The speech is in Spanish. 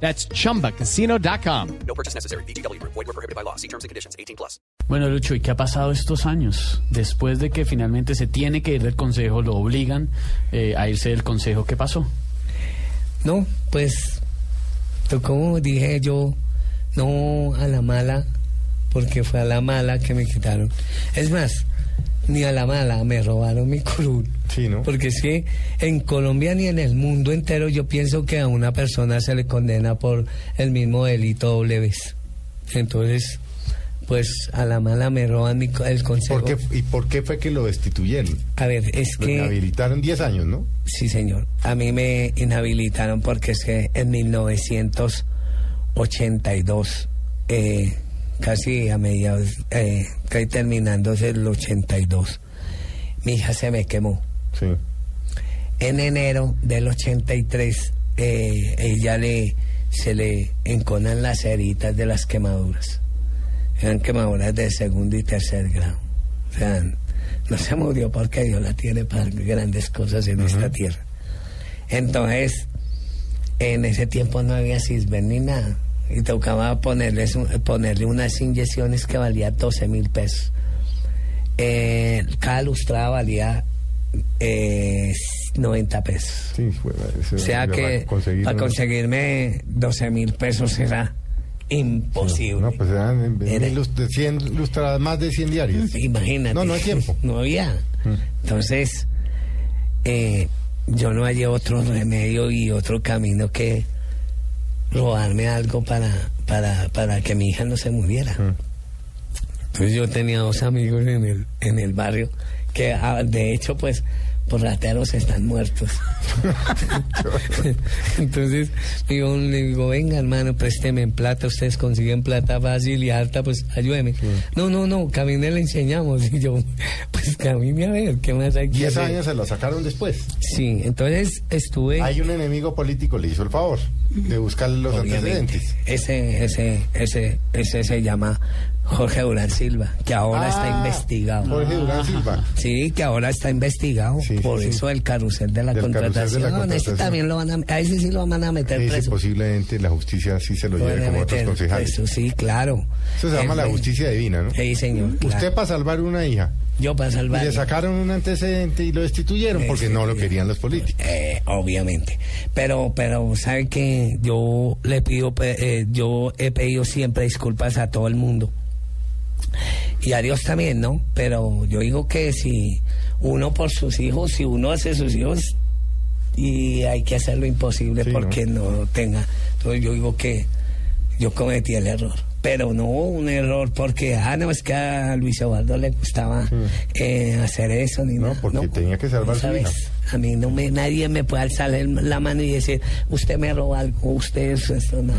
That's chumbacasino.com. No purchase necessary. BGW. Void were prohibited by law. See terms and conditions. 18 plus. Bueno, Lucho, ¿y qué ha pasado estos años? Después de que finalmente se tiene que ir del consejo, lo obligan eh, a irse del consejo, ¿qué pasó? No, pues, como dije yo, no a la mala, porque fue a la mala que me quitaron. Es más, ni a la mala me robaron mi curul. Sí, ¿no? Porque es que en Colombia ni en el mundo entero yo pienso que a una persona se le condena por el mismo delito doble vez. Entonces, pues a la mala me roban mi el consejo. ¿Por qué, ¿Y por qué fue que lo destituyeron? A ver, es Lo que... inhabilitaron 10 años, ¿no? Sí, señor. A mí me inhabilitaron porque es que en 1982, eh, casi a mediados, eh, casi terminándose el 82, mi hija se me quemó. Sí. En enero del 83, eh, ella le, se le enconan las heritas de las quemaduras. Eran quemaduras de segundo y tercer grado. O sea, no se murió porque Dios la tiene para grandes cosas en esta tierra. Entonces, en ese tiempo no había cisben ni nada. Y tocaba ponerles un- ponerle unas inyecciones que valía 12 mil pesos. Eh, cada lustrada valía eh, 90 pesos. Sí, fue. O sea que para conseguirme 12 mil pesos era imposible. No, pues eran Era- de 100 ilustradas, más de 100 diarias. Imagínate. No, no hay tiempo. No había. Mm. Entonces, eh, yo no hallé otro remedio y otro camino que robarme algo para, para, para que mi hija no se muriera. Mm. Entonces yo tenía dos amigos en el, en el barrio que ah, de hecho pues por rateros están muertos. Entonces digo, le digo, venga hermano, présteme en plata, ustedes consiguen plata fácil y alta, pues ayúdeme. No, no, no, camine le enseñamos. Y yo, pues camine a ver, ¿qué más hay que 10 hacer? años se lo sacaron después. Sí, entonces estuve... Hay un enemigo político, le hizo el favor de buscarle los Obviamente. antecedentes. Ese, ese, ese, ese se llama Jorge Durán Silva, que ahora está Ah, investigado. Jorge Durán Silva. Sí, que ahora está investigado Sí, por sí. eso el carrusel de la Del carrusel de la contratación. Ese contratación. también lo van a, a ese sí lo van a meter Ese preso. posiblemente la justicia sí se lo lleve como otros concejales. preso, sí, claro. Eso se llama Eh, la bueno. justicia divina, ¿no? Sí, señor. claro. Usted para salvar una hija Yo para y salvar. le sacaron un antecedente y lo destituyeron Eh, porque sí, no lo querían los políticos. Eh, obviamente. Pero, pero, ¿sabe que Yo le pido, eh, yo he pedido siempre disculpas a todo el mundo. Y a Dios también, ¿no? Pero yo digo que si uno por sus hijos, si uno hace sus hijos, y hay que hacer lo imposible Sí, porque ¿no? tenga. Entonces yo digo que yo cometí el error. Pero no un error porque, ah, no, es que a Luis Eduardo le gustaba eh, hacer eso ni No, nada. porque tenía que salvar su vez, A mí no me, nadie me puede alzar la mano y decir, usted me roba algo, usted eso, esto no.